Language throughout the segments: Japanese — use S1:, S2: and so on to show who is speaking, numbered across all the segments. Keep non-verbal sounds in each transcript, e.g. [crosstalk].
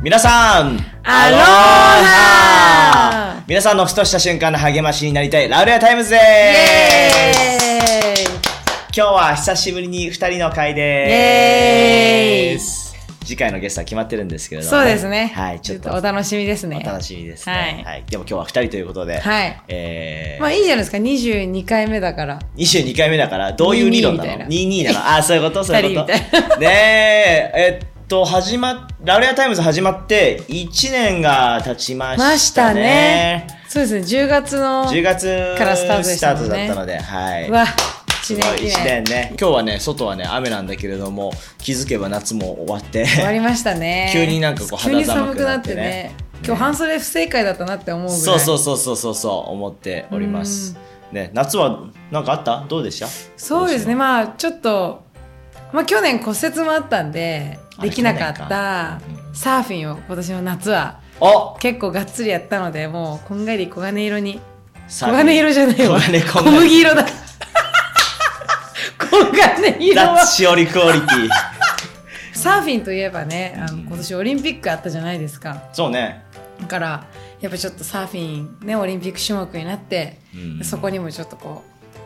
S1: 皆さん
S2: アロハ
S1: 皆さんのふとした瞬間の励ましになりたいラウレアタイムズです今日は久しぶりに二人の会です次回のゲストは決まってるんですけれども、
S2: そうですね。
S1: はい、ちょっと
S2: お楽しみですね。
S1: お楽しみですね。
S2: はい
S1: はい。でも今日は二人ということで、
S2: はい
S1: えー
S2: まあいいじゃないですか、22回目だから。
S1: 22回目だから、どういう理論なの
S2: ？22
S1: ?22 なの？ああ、そういうこと？そういうこと？ねえ、えっと、始ま、ラウレアタイムズ始まって1年が経ちま
S2: ま
S1: し
S2: したた
S1: ね。
S2: ね。そうですね、10月の。
S1: 10月
S2: からスタートでしたもんね
S1: スタートだったので、はい。
S2: うわ、
S1: すごい1
S2: 年
S1: ね。今日はね、外はね、雨なんだけれども、気づけば夏も終わって。
S2: 終わりましたね。[laughs]
S1: 急になんかこう肌寒くなっ
S2: 寒くなってて
S1: ね
S2: ね。今日半袖不正解だったなって思うぐらい。
S1: そうそうそうそうそうそう、思っております。ね、夏はなんかあった？どうでした？
S2: そうですね、まあちょっと、まあ去年骨折もあったんで、できなかった
S1: うん
S2: サーフィンを今年の夏は
S1: お
S2: 結構がっつりやったので、もうこんがり黄金色に。
S1: 黄
S2: 黄金色じゃないわ。小麦色だ。黄金色は。
S1: シオリクオリティ。
S2: サーフィンといえばね、あ
S1: うん
S2: の今年オリンピックあったじゃないですか。
S1: そうね。
S2: だから、やっぱちょっとサーフィンね、オリンピック種目になって、
S1: うん
S2: そこにもちょっとこ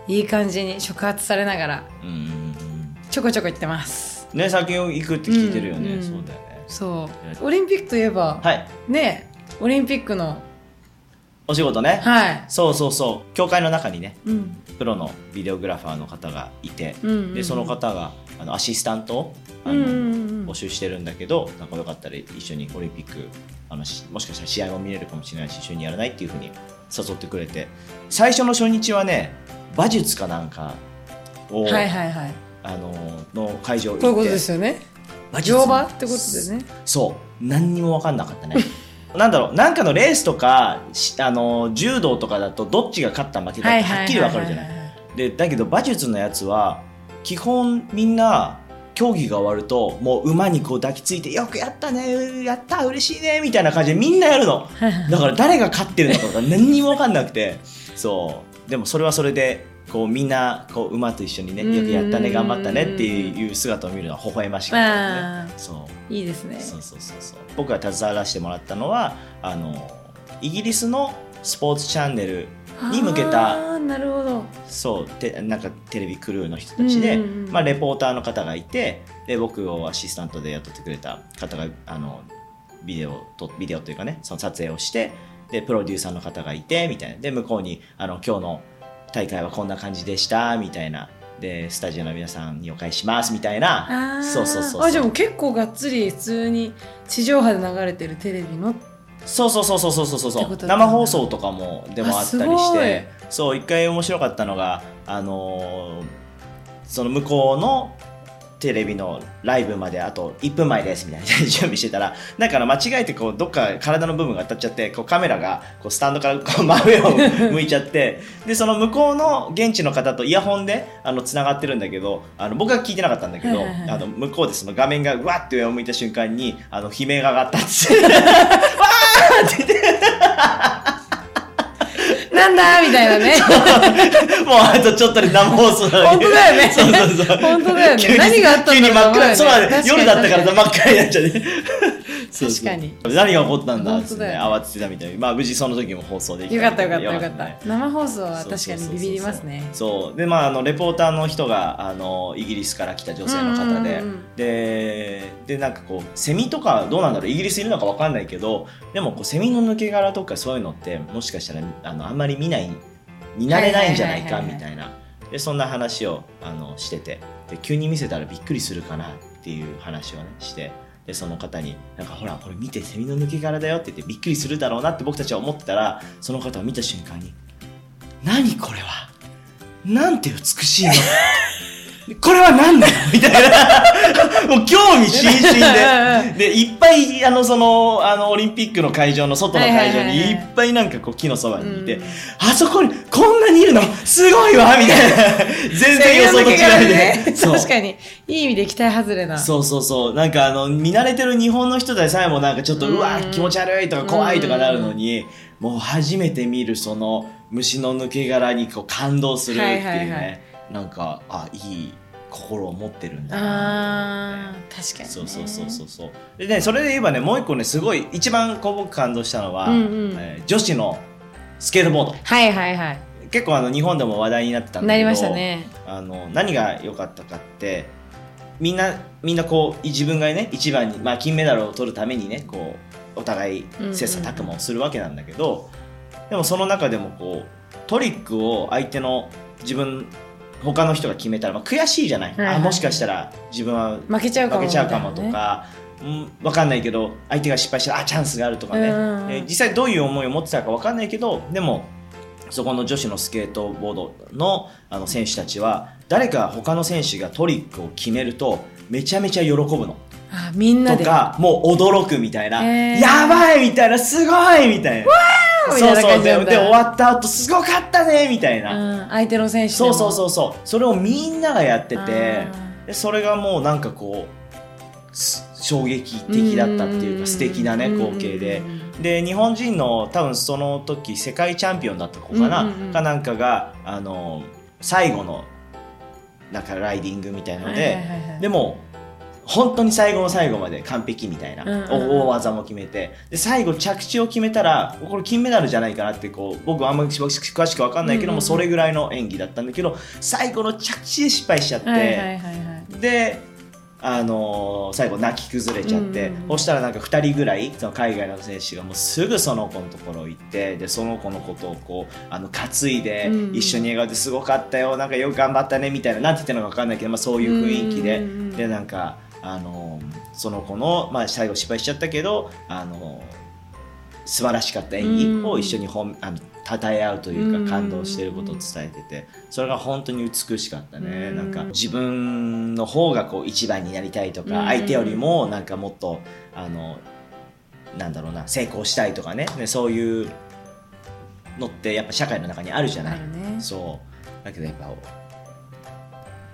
S2: う、いい感じに触発されながら、ちょこちょこ行ってます。
S1: ね、先行くって聞いてるよね。
S2: うんうん
S1: そうだよね。
S2: そう。オリンピックといえば、
S1: はい。
S2: ね、オリンピックの、
S1: お仕事ね。
S2: はい。
S1: そうそうそう。教会の中にね、
S2: うん。
S1: プロのビデオグラファーの方がいて、
S2: うんうんうん
S1: で、その方があのアシスタントをあの、
S2: うんうんうん
S1: 募集してるんだけど、なんかよかったら一緒にオリンピック、あのしもしかしたら試合も見れるかもしれないし、一緒にやらないっていうふうに誘ってくれて、最初の初日はね、馬術かなんかを、
S2: はいはいはい。
S1: あのの会場行って、
S2: こういうことですよね。乗馬ってことですね。
S1: そう。何にも分かんなかったね。[laughs] なんだろうなんかのレースとかしあの柔道とかだとどっちが勝った負けたってはっきり分かるじゃない。でだけど馬術のやつは基本みんな競技が終わるともう馬にこう抱きついてよくやったねやった嬉しいねみたいな感じでみんなやるの。だから誰が勝ってるのか何にも分かんなくて。そう。でもそれはそれでこうみんなこう馬と一緒にねよくやったね頑張ったねっていう姿を見るのは微笑ましかったね。そう。
S2: いいですね。
S1: そうそうそうそう。僕が携わらせてもらったのはあのイギリスのスポーツチャンネルに向けた
S2: なるほど。
S1: そうてなんかテレビクルーの人たちで、まあ、レポーターの方がいてで僕をアシスタントで雇ってくれた方があのビデオとビデオというかねその撮影をしてでプロデューサーの方がいてみたいな。で向こうにあの今日の大会はこんな感じでしたみたいな。でスタジオの皆さんにお返ししますみたいな。そうそうそう
S2: あ、じゃあもう結構がっつり普通に地上波で流れてるテレビの。
S1: そうそうそうそうそうそうそう。生放送とかもでもあったりして。そう一回面白かったのがあのーその向こうのテレビのライブまであと1分前ですみたいな準備してたらだから間違えてこうどっか体の部分が当たっちゃってこうカメラがこうスタンドからこう真上を向いちゃって [laughs] でその向こうの現地の方とイヤホンであの繋がってるんだけどあの僕は聞いてなかったんだけどあの向こうでその画面がうわって上を向いた瞬間にあの悲鳴が上がったっつって。[laughs] [laughs]
S2: なんだみたいなね。[laughs]
S1: もうあとちょっとで生放送なのに
S2: 本当だよね
S1: そうそうそう。
S2: 本当だよね何があったんだろう
S1: 急に真っ暗。そうだね。夜だったからさ真っ暗になっちゃうね。[laughs] そうそう
S2: 確かに。
S1: 何が起こったんだって慌ててたみたいに。まあ無事その時も放送でき
S2: よかったよかったよかった。生放送は確かにビビりますね。
S1: そうでまああのレポーターの人があのイギリスから来た女性の方で、
S2: うんうんうん
S1: ででなんかこうセミとかどうなんだろうイギリスいるのかわかんないけどでもこうセミの抜け殻とかそういうのってもしかしたらあのあんまり見ない見慣れないんじゃないかみたいな。でそんな話をあのしてて。で急に見せたらびっくりするかなっていう話をねして。でその方になんかほらこれ見てセミの抜け殻だよって言ってびっくりするだろうなって僕たちは思ってたらその方を見た瞬間に何これは？なんて美しいの？これは何だよみたいな。もう興味津々で。でいっぱいあのそのあのオリンピックの会場の外の会場にいっぱいなんかこう木のそばにいて、
S2: うん。
S1: あそこにこんなにいるの？すごいわ！みたいな。[laughs] 全然予想と違うで、そう。
S2: 確かに。いい意味で期待外れな。
S1: そうそうそう。なんかあの見慣れてる日本の人でさえもなんかちょっと
S2: うん。
S1: うわ気持ち悪いとか怖いとかなるのにもう初めて見るその虫の抜け殻にこう感動するっていうね、
S2: はいはいはい
S1: なんかあいい心を持ってるんだな
S2: 確かに、ね、
S1: そうそうそうそうそう。でねそれで言えばねもう一個ねすごい一番こう僕感動したのは、
S2: うんうん。
S1: えー女子のスケートボード。
S2: はいはいはい。
S1: 結構あの日本でも話題になってたんだけど
S2: なりましたね。
S1: あの何が良かったかってみんなみんなこう自分がね一番に、まあ、金メダルを取るためにねこうお互い切磋琢磨をするわけなんだけど、でもその中でもこうトリックを相手の自分他の人が決めたら、まあ、悔しいじゃない、
S2: はいはい。
S1: あもしかしたら自分は
S2: 負けちゃうかも
S1: とか、うん、分かんないけど相手が失敗したらあチャンスがあるとかね、えー実際どういう思いを持ってたか分かんないけどでもそこの女子のスケートボードのあの選手たちは誰か他の選手がトリックを決めるとめちゃめちゃ喜ぶの。
S2: あみんなで。
S1: とかもう驚くみたいな、
S2: へー。
S1: やばいみたいなすごいみたいな
S2: みたいな
S1: そうそうで
S2: 感じなんだ
S1: で終わった後すごかったねみたいな、
S2: うん、相手の選手
S1: そうそうそうそう。それをみんながやってて
S2: あ
S1: でそれがもうなんかこうす衝撃的だったっていうか素敵なね光景で。で日本人の多分その時世界チャンピオンだった子かな、かなんかがあの最後のなんかライディングみたいので、でも本当に最後の最後まで完璧みたいな、大技も決めて。で最後着地を決めたらこれ金メダルじゃないかなってこう僕はあんまり詳しく分かんないけども、それぐらいの演技だったんだけど最後の着地で失敗しちゃって、で、あのー最後泣き崩れちゃって、
S2: うん
S1: そしたらなんか2人ぐらいその海外の選手がもうすぐその子のところ行ってでその子のことをこうあの担いで、一緒に笑顔ですごかったよなんかよく頑張ったねみたいななんて言ってるのか分かんないけど、まあ、そういう雰囲気で、
S2: うん。
S1: でなんか、あのーその子の、まあ、最後失敗しちゃったけど、あのー素晴らしかった演技を一緒にほんあの称え合うという
S2: うん。
S1: か感動していることを伝えててそれが本当に美しかったね。
S2: うん。
S1: なんか自分の方がこう一番になりたいと
S2: うん。
S1: か相手よりもなんかもっとあのなんだろうな成功したいとかね。ねそういうのってやっぱ社会の中にあるじゃない。
S2: ね。
S1: そう。だけどやっぱ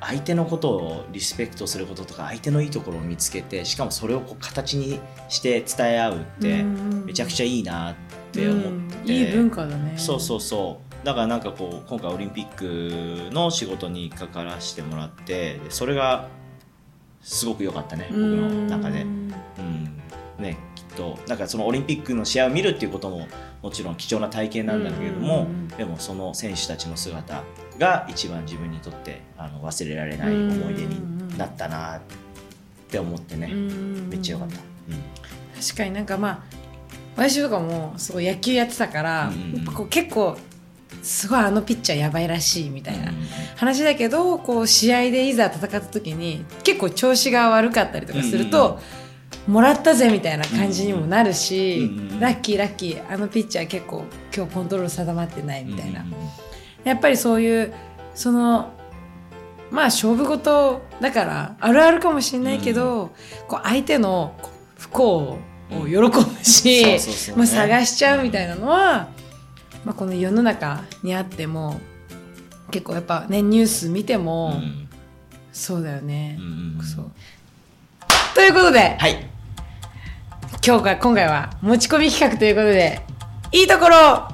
S1: 相手のことをリスペクトすることとか相手のいいところを見つけてしかもそれをこう形にして伝え合うってめちゃくちゃいいなって思って、
S2: うんいい文化だね。
S1: そうそうそう。だからなんかこう今回オリンピックの仕事に関わらせてもらってでそれがすごく良かったね僕の中で。
S2: うん
S1: うん。ね、きっと。なんかそのオリンピックの試合を見るっていうことももちろん貴重な体験なんだけれども、
S2: うんうんうん
S1: でもその選手たちの姿が一番自分にとってあの忘れられない思い出になったなって思ってね、
S2: うん
S1: めっちゃ良かった。
S2: 確かになんかまあ私とかもすごい野球やってたから、こう結構すごいあのピッチャーやばいらしいみたいな
S1: うん
S2: 話だけどこう試合でいざ戦った時に結構調子が悪かったりとかすると、もらったぜみたいな感じにもなるし、
S1: うんうんうん。
S2: ラッキーラッキーあのピッチャー結構今日コントロール定まってないみたいな、
S1: うんうんうん。
S2: やっぱりそういうそのまあ勝負事だからあるあるかもしれないけど、こう相手の不幸を喜ぶし、
S1: そう
S2: 探しちゃうみたいなのは、まあ、この世の中にあっても結構やっぱねニュース見ても、
S1: うん。
S2: そうだよね。
S1: うん、うんうん。
S2: そう。ということで、
S1: はい
S2: 今日が今回は持ち込み企画ということでいいところ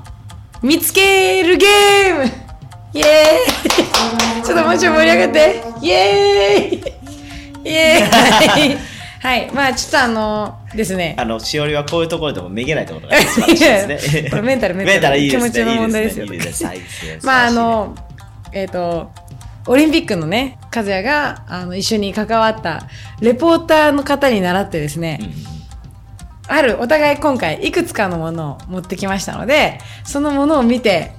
S2: 見つけるゲーム!イエーイちょっともうちょい盛り上がって。イエーイイエーイはい。まあちょっとあのですね。
S1: あのしおりはこういうところでもめげないってことが素晴らしいですね。
S2: これメンタルメンタル。
S1: メンタルいいですね。
S2: 気持ちの問題ですよ。まああのえっ、とオリンピックのね和也があの一緒に関わったレポーターの方に習ってですね、
S1: うんうん
S2: あるお互い今回いくつかのものを持ってきましたのでそのものを見て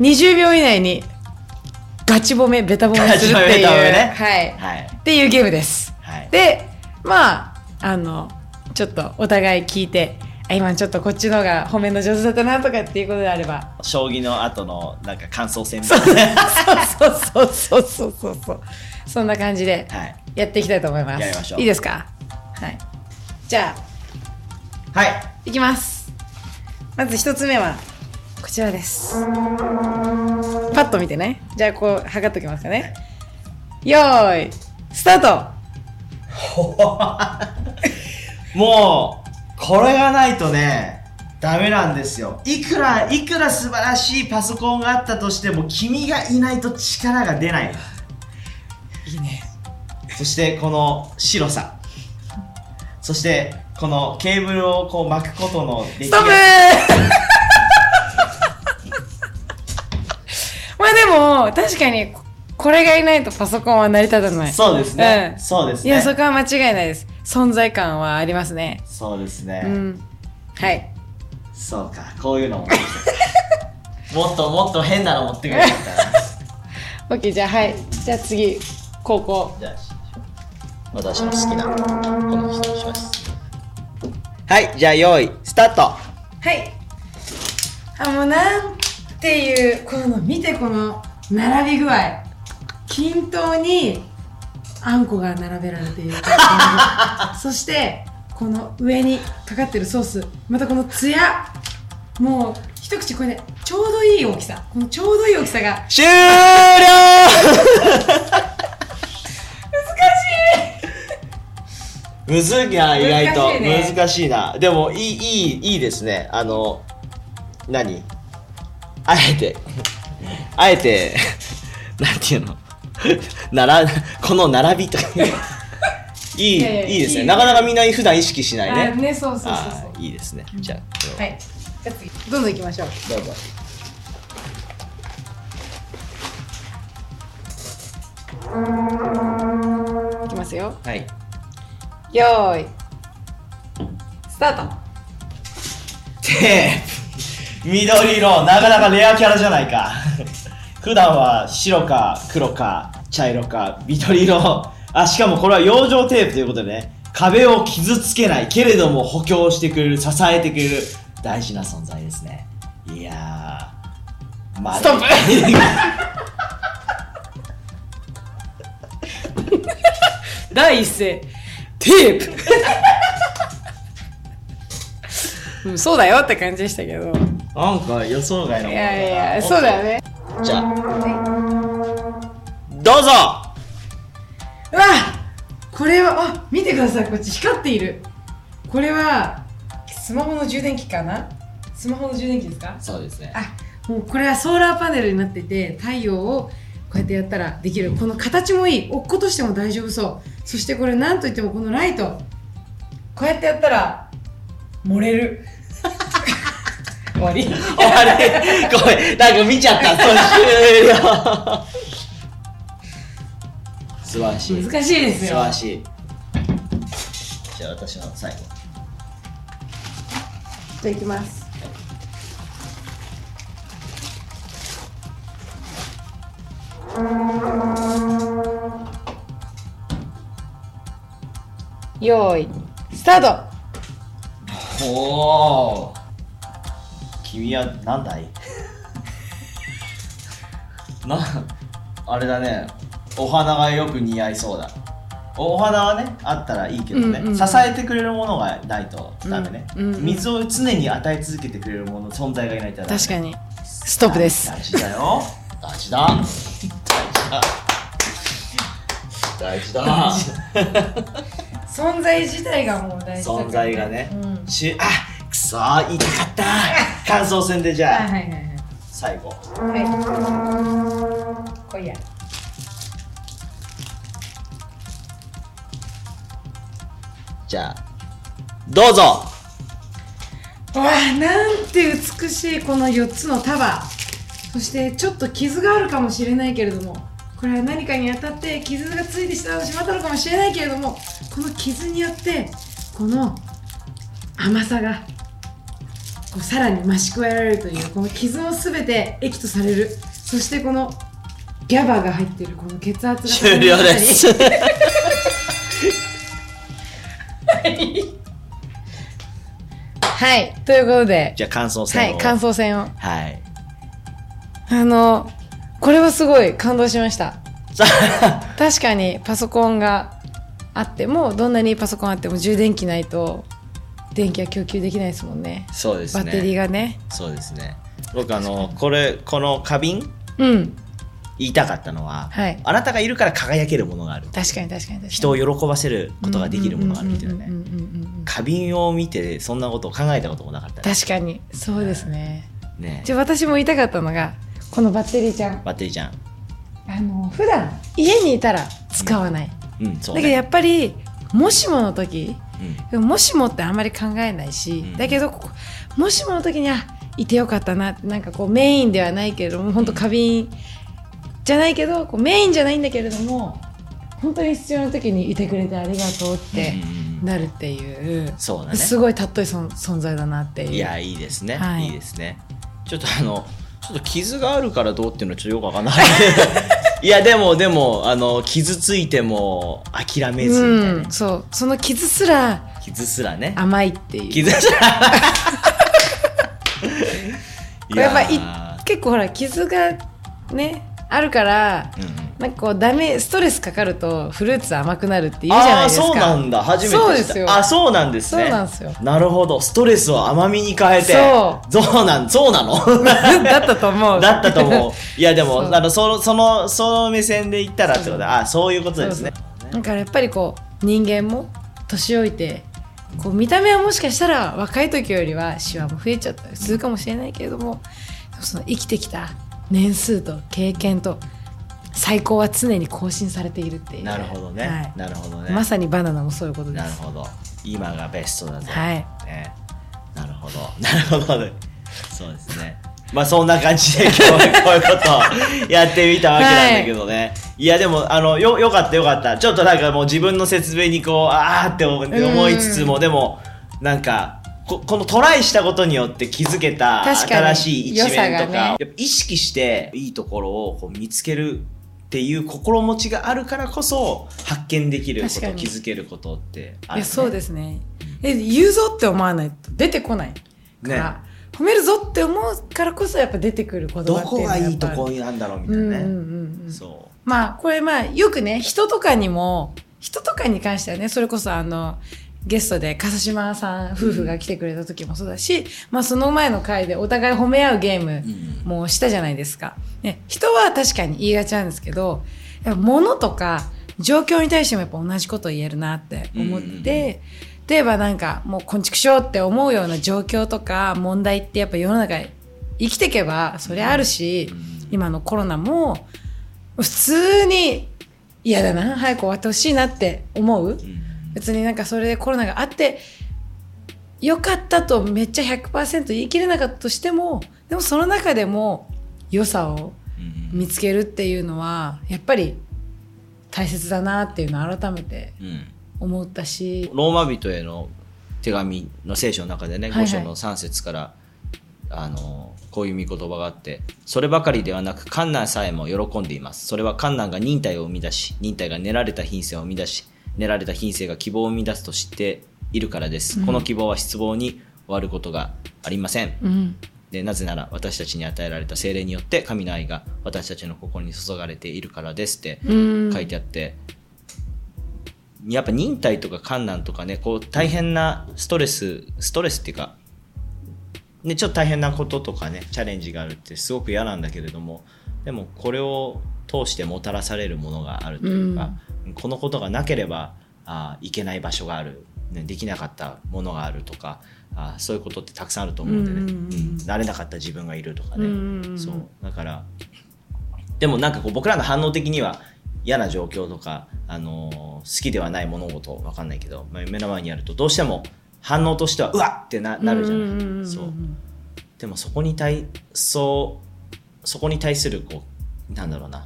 S2: 20秒以内にガチ褒めベタ褒めするっていう、
S1: ね。
S2: はい、
S1: はい。
S2: っていうゲームです。
S1: はい。
S2: でまああのちょっとお互い聞いてあ今ちょっとこっちの方が褒めの上手だったなとかっていうことであれば。
S1: 将棋の後のなんか感想戦みたいな。
S2: そうそうそうそうそうそう。そんな感じで
S1: はい。
S2: やっていきたいと思います。
S1: やりましょう。
S2: いいですか？はい。じゃあ
S1: はい。
S2: いきます。まず一つ目はこちらです。パッと見てね。じゃあこう測っときますかね。よーいスタート。[laughs]
S1: もうこれがないとねダメなんですよ。いくらいくら素晴らしいパソコンがあったとしても君がいないと力が出ない。
S2: いいね。
S1: そしてこの白さそしてこのケーブルをこう巻くことの出来
S2: ストップ
S1: が [laughs]
S2: まあでも、確かに、これがいないとパソコンは成り立たない。
S1: そうですね、
S2: うん
S1: そうですね
S2: いや、そこは間違いないです。存在感はありますね。
S1: そうですね、
S2: うん。はい。
S1: そうかこういうのも [laughs] もっともっと変なの持ってくれたな [laughs]
S2: OK、じゃあはい。じゃあ次、高校。
S1: じゃあ私の好きなこの人にしますはいじゃあ用意スタート
S2: はい。あ、もうなんていう、この、見てこの並び具合。均等にあんこが並べられている。[laughs] そして、この上にかかってるソース。またこのツヤ。もう、一口これね、ちょうどいい大きさ。このちょうどいい大きさが。
S1: 終了むずいな意外と
S2: 難しいね。
S1: 難しいな。でもいいいいいいですね。あの何？あえて。[laughs] あえて [laughs] なんていうの？[laughs] ならこの並びとか。いい
S2: いやいや
S1: いいですね。
S2: いい
S1: なかなかみんな普段意識しないね。
S2: あね、そうそうそう
S1: あ
S2: そう。
S1: ーいいですね。じゃあ
S2: はい。じゃあ次、どんどん行きましょう。
S1: どうぞ。
S2: いきますよ。
S1: はい
S2: よーい。スタート。
S1: テープ。緑色。なかなかレアキャラじゃないか。普段は白か黒か茶色か緑色。あしかもこれは養生テープということでね。壁を傷つけない。けれども補強してくれる支えてくれる大事な存在ですね。いやー。ま
S2: ストップ。[laughs] 第一声、テープ [laughs] うんそうだよって感じでしたけど。
S1: なんか予想外のもの
S2: い
S1: だな
S2: やいや、そうだよね。
S1: じゃあどうぞ
S2: うわこれは、あ、見てください、こっち光っている。これは、スマホの充電器かな？スマホの充電器ですか？
S1: そうですね
S2: あ、もうこれはソーラーパネルになってて、太陽をこうやってやったらできる。この形もいい。落っことしても大丈夫そう。そしてこれなんといってもこのライト。こうやってやったら、漏れる。終わり
S1: 終わりごめんなんか見ちゃったそう終了素晴らしい
S2: 難しいです
S1: 素晴
S2: よ。
S1: らしいじゃあ私の最後
S2: じゃあいきます。よーい、スタート。
S1: おお君は何だい？[laughs] なあれだね。お花がよく似合いそうだ。お花はねあったらいいけどね、
S2: うんうん
S1: 支えてくれるものがないとダメね、
S2: うんうんうん
S1: 水を常に与え続けてくれるもの存在がいないとダメ。
S2: 確かに。ストップです。
S1: 大事だよ。大事だ。[laughs] [laughs] 大事だ。大事だ
S2: 存在自体がもう大事
S1: 存在がね、
S2: うん
S1: しあくそー言いたかった感想戦でじゃあ、
S2: はいはいはいはい。
S1: 最後
S2: はい。こいや。
S1: じゃあどうぞ
S2: わあ、なんて美しいこの4つの束。そしてちょっと傷があるかもしれないけれども、これは何かに当たって傷がついてしまったのかもしれないけれども、この傷によって、この甘さが、こうさらに増し加えられるという、この傷もすべて液とされる。そしてこのギャバが入っているこの血圧が
S1: 終了です。[laughs]
S2: はい、ということで、
S1: じゃあ感想
S2: は
S1: 戦を。
S2: い、感想戦を。
S1: はい。
S2: あの、これはすごい感動しました。確かにパソコンがあっても、どんなにパソコンあっても充電器ないと、電気は供給できないですもんね。
S1: そうですね
S2: バッテリーがね。
S1: そうですね僕あのこれこの花瓶
S2: うん。
S1: 言いたかったのは、
S2: はい
S1: あなたがいるから輝けるものがある
S2: 確かに確かに確かに。
S1: 人を喜ばせることができるものがあるっていうね花瓶を見てそんなことを考えたこともなかったね
S2: 確かに、そうですね。
S1: ね
S2: じゃあ私も言いたかったのが、このバッテリーちゃん。
S1: バッテリーちゃん。
S2: あの、普段家にいたら使わない。
S1: うん。そう
S2: だけどや
S1: ね
S2: っぱりもしもの時でももしもってあんまり考えないし、
S1: うん。
S2: だけどここもしもの時にあいてよかったななんかこうメインではないけれども本当過敏じゃないけどこうメインじゃないんだけれども本当に必要な時にいてくれてありがとうって
S1: うん
S2: なるっていう、
S1: そうだね。
S2: すごい尊い存存在だなっていう。
S1: いやいいですね、
S2: はい。
S1: い、いですね。ちょっとあのちょっと傷があるからどうっていうのはちょっとよくわかんない。[laughs] いやでもでもあの傷ついても諦めずみたいな。ね、
S2: うん、そう。その傷すら
S1: 傷すらね。
S2: 甘いっていう。
S1: 傷すら。[laughs]
S2: やっぱ結構ほら傷がねあるから
S1: うん
S2: なんかこうダメストレスかかるとフルーツ甘くなるって言うじゃないですか。
S1: ああそうなんだ。初めて
S2: そうですよ。
S1: あそうなんですね。
S2: そうなんですよ。
S1: なるほど。ストレスを甘みに変えて。
S2: そう。
S1: そうなんそうなの？[laughs]
S2: だったと思う。
S1: だったと思う。[laughs] いやでもあのそのそのその目線で言ったらってことだあそういうことですね。
S2: だからやっぱりこう人間も年老いてこう見た目はもしかしたら若い時よりはシワも増えちゃったりするかもしれないけれどもその生きてきた年数と経験と最高は常に更新されているっていう。
S1: なるほどね、
S2: はい。
S1: なるほどね。
S2: まさにバナナもそういうことです。
S1: なるほど。今がベストだぞ、
S2: はい。
S1: ね、なるほど。[laughs] なるほどね。そうですね。まあそんな感じで [laughs] 今日はこういうことをやってみたわけなんだけどね、い、やでもあのよよかったよかった。ちょっとなんかもう自分の説明にこうあーって思思いつつもでもなんかここのトライしたことによって気づけた新しい一面とか
S2: 良さがね。
S1: 意識していいところをこう見つけるっていう心持ちがあるからこそ発見できること気づけることってある、ね、
S2: いやそうですね。え言うぞって思わないと出てこないから、褒めるぞって思うからこそやっぱ出てくる言葉っていうの
S1: どこがいいとこなんだろうみたいなね、
S2: うんうんうん。う。ん
S1: そ
S2: まあこれまあよくね人とかにも人とかに関してはねそれこそあのゲストで笠島さん夫婦が来てくれた時もそうだし、まあその前の回でお互い褒め合うゲーム
S1: うん。
S2: もしたじゃないですか。ね、人は確かに言いがちなんですけど、物とか状況に対してもやっぱ同じこと言えるなって思って、例えばなんかもうこんちくしょうって思うような状況とか問題ってやっぱ世の中生きていけばそれあるし、
S1: うん。
S2: 今のコロナも普通に嫌だな早く終わってほしいなって思う、
S1: うん
S2: 別になんかそれでコロナがあってよかったとめっちゃ100%言い切れなかったとしてもでもその中でも良さを
S1: うん
S2: 見つけるっていうのはやっぱり大切だなっていうのを改めて
S1: うん。
S2: 思ったし。
S1: ローマ人への手紙の聖書の中でね、
S2: はいはい。
S1: 5章の3節からあのこういう見言葉があってそればかりではなく観難さえも喜んでいます。それは観難が忍耐を生み出し忍耐が練られた品性を生み出し練られた品性が希望を生み出すと知っているからです、この希望は失望に終わることがありません、
S2: うん。
S1: でなぜなら私たちに与えられた精霊によって神の愛が私たちの心に注がれているからですって
S2: うん。
S1: 書いてあって、やっぱ忍耐とか観難とかねこう大変なストレスストレスっていうか、ね、ちょっと大変なこととかねチャレンジがあるってすごく嫌なんだけれどもでもこれを通してもたらされるものがあるというか、このことがなければあいけない場所がある、ね、できなかったものがあるとかあそういうことってたくさんあると思うんでね、
S2: うんうんうん
S1: うん。なれなかった自分がいるとかね、そう。だからでもなんかこう僕らの反応的には嫌な状況とか、あのー好きではない物事わかんないけど、まあ目の前にあるとどうしても反応としてはうわっ!ってななるじゃない、そう。でもそこに対そうそこに対するこうなんだろうな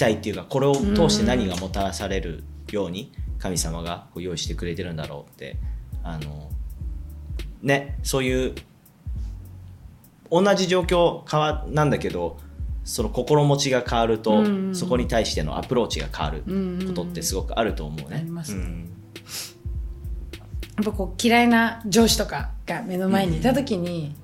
S1: し期待っていうかこれを通して何がもたらされるように神様がこう用意してくれてるんだろうってあのねそういう同じ状況変わなんだけどその心持ちが変わると、
S2: うんうん。
S1: そこに対してのアプローチが変わることってすごくあると思うね。
S2: やっぱこう嫌いな上司とかが目の前にいた時に、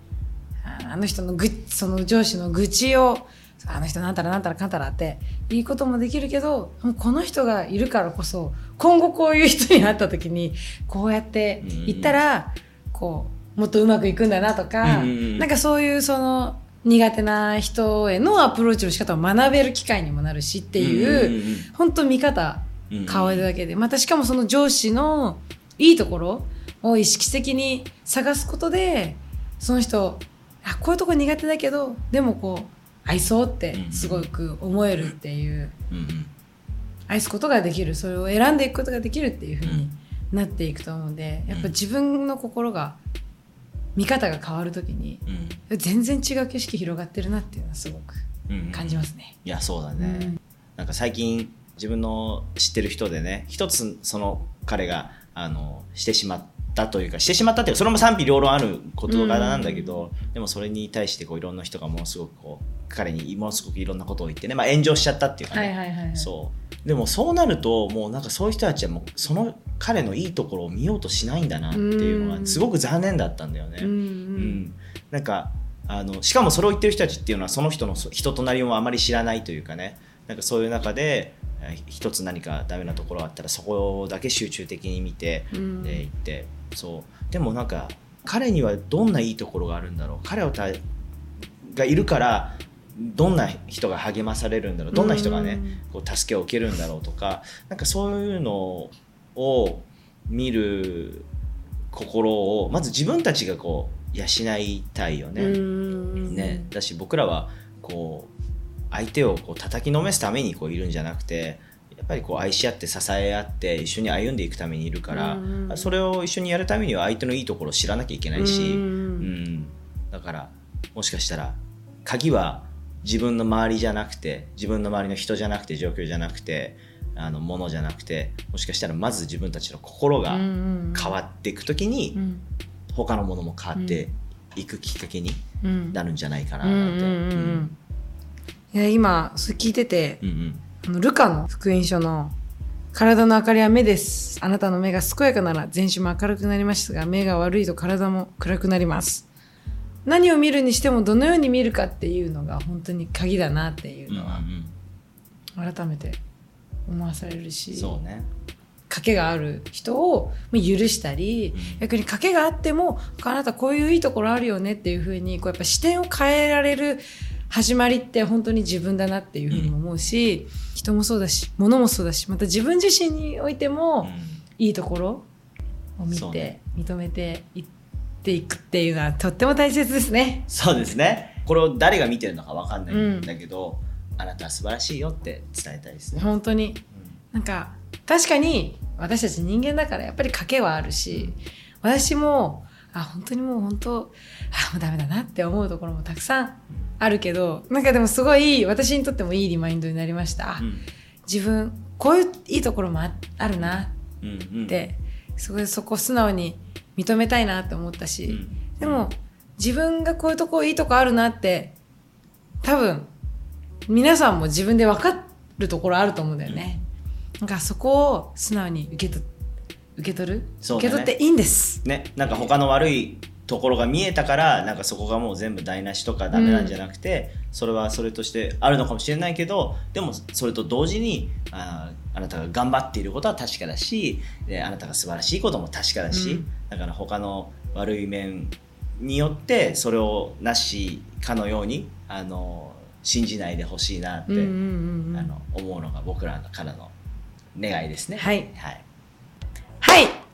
S2: ああの人のぐその上司の愚痴をあの人なんたらなんたらかんたらって言うこともできるけどこの人がいるからこそ今後こういう人に会った時にこうやって言ったら、こうもっとうまくいくんだなとか、なんかそういうその苦手な人へのアプローチの仕方を学べる機会にもなるしっていう,、本当見方変わるだけで、またしかもその上司のいいところを意識的に探すことでその人あこういうとこ苦手だけどでもこう愛そうってすごく思えるっていう、
S1: うんうん。
S2: 愛すことができる。それを選んでいくことができるっていうふうに
S1: うん。
S2: なっていくと思うんでやっぱ自分の心が見方が変わるときに
S1: うん。
S2: 全然違う景色広がってるなっていうのはすごく
S1: うん。
S2: 感じますね。
S1: いやそうだね、
S2: うん。
S1: なんか最近自分の知ってる人でね一つその彼があのしてしまったというかしてしまったっていうかそれも賛否両論ある事柄なんだけど、でもそれに対してこういろんな人がものすごくこう彼にものすごくいろんなことを言ってね、まあ、炎上しちゃったっていうかね、
S2: はいはいはいはい。
S1: そう。でもそうなるともうなんかそういう人たちはもうその彼のいいところを見ようとしないんだなっていうの
S2: うん。
S1: がすごく残念だったんだよね。
S2: うんう
S1: うん。ん、なんかあのしかもそれを言ってる人たちっていうのはその人のそ人となりをあまり知らないというかね。なんかそういう中でえ一つ何かダメなところがあったらそこだけ集中的に見て、
S2: うん。
S1: で行って。そう。でもなんか彼にはどんないいところがあるんだろう。彼をたがいるからどんな人が励まされるんだろう。どんな人がね、
S2: うん。
S1: こう助けを受けるんだろうとかなんかそういうのを見る心をまず自分たちがこう養いたいよね。
S2: うん。
S1: ね。だし僕らはこう相手をこう叩きのめすためにこういるんじゃなくてやっぱりこう愛し合って支え合って一緒に歩んでいくためにいるから、
S2: うん
S1: それを一緒にやるためには相手のいいところを知らなきゃいけないし、
S2: うん
S1: うんだからもしかしたら鍵は自分の周りじゃなくて自分の周りの人じゃなくて状況じゃなくてあのものじゃなくてもしかしたらまず自分たちの心が変わっていく時に、
S2: うん。
S1: 他のものも変わっていくきっかけに
S2: うん。
S1: なるんじゃないかな
S2: うんうん
S1: なんて。
S2: いや今それ聞いてて
S1: うんうん
S2: あのルカの福音書の「体の明かりは目です。あなたの目が健やかなら全身も明るくなりますが、目が悪いと体も暗くなります。何を見るにしてもどのように見るかっていうのが本当に鍵だなっていうのは改めて思わされる
S1: うん
S2: し、
S1: そうね。
S2: 賭けがある人をまあ許したり、
S1: うん
S2: 逆に賭けがあってもあなたこういういいところあるよねっていうふうにこうやっぱ視点を変えられる始まりって本当に自分だなっていうふうにも思うし、人もそうだし物もそうだしまた自分自身においても、
S1: うん
S2: いいところを見て、
S1: ね
S2: 認めていっていくっていうのはとっても大切ですね。
S1: そうですね。これを誰が見てるのかわかんないんだけど、あなたは素晴らしいよって伝えたいですね。
S2: 本当になんか確かに私たち人間だからやっぱり賭けはあるし私もあ本当にもう本当あもうダメだなって思うところもたくさんあるけどなんかでもすごい私にとってもいいリマインドになりました、あ
S1: うん。
S2: 自分こういういいところもああるな
S1: うんうん。
S2: ってすごいそこ素直に認めたいなって思ったし、
S1: うん。
S2: でも自分がこういうとこいいとこあるなって多分皆さんも自分で分かるところあると思うんだよね。なんかそこを素直に受け取受け取る、
S1: そうだね
S2: 受け取っていいんです。
S1: ね、なんか他の悪いところが見えたからなんかそこがもう全部台無しとかダメなんじゃなくて、それはそれとしてあるのかもしれないけどでもそれと同時にああなたが頑張っていることは確かだしであなたが素晴らしいことも確かだし、
S2: うん
S1: だから他の悪い面によってそれをなしかのようにあの信じないでほしいなって、
S2: うんうんうんうん
S1: あの思うのが僕らからの願いですね。
S2: はい
S1: はい
S2: はい。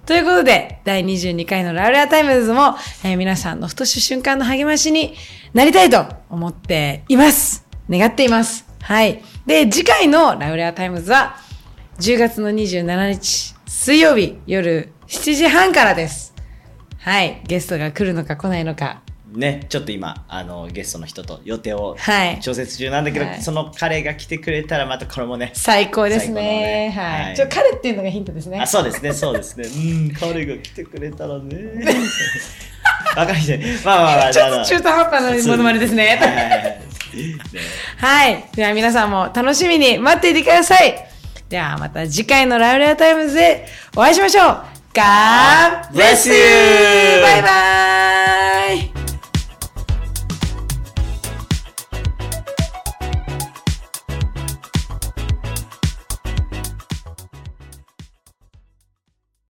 S2: ということで、第22回のラウレアタイムズも、えー皆さんのふとした瞬間の励ましになりたいと思っています。願っています。はい。で、次回のラウレアタイムズは、10月の27日、水曜日夜7時半からです。はい。ゲストが来るのか来ないのか。
S1: ね、ちょっと今あのゲストの人と予定を
S2: はい
S1: 調節中なんだけど、
S2: はい
S1: その彼が来てくれたらまたこれもね
S2: 最高ですね。
S1: ね
S2: はい。
S1: はい
S2: ちょ、彼っていうのがヒントですね
S1: あ。そうですねそうですね [laughs] うん彼が来てくれたらねわかりまあまあまあ [laughs]
S2: ちょっと中途半端なものまねですね。
S1: はいはい
S2: はい。では皆さんも楽しみに待っていてください。ではまた次回のラウレアタイムズでお会いしましょう。God bless you! バイバイ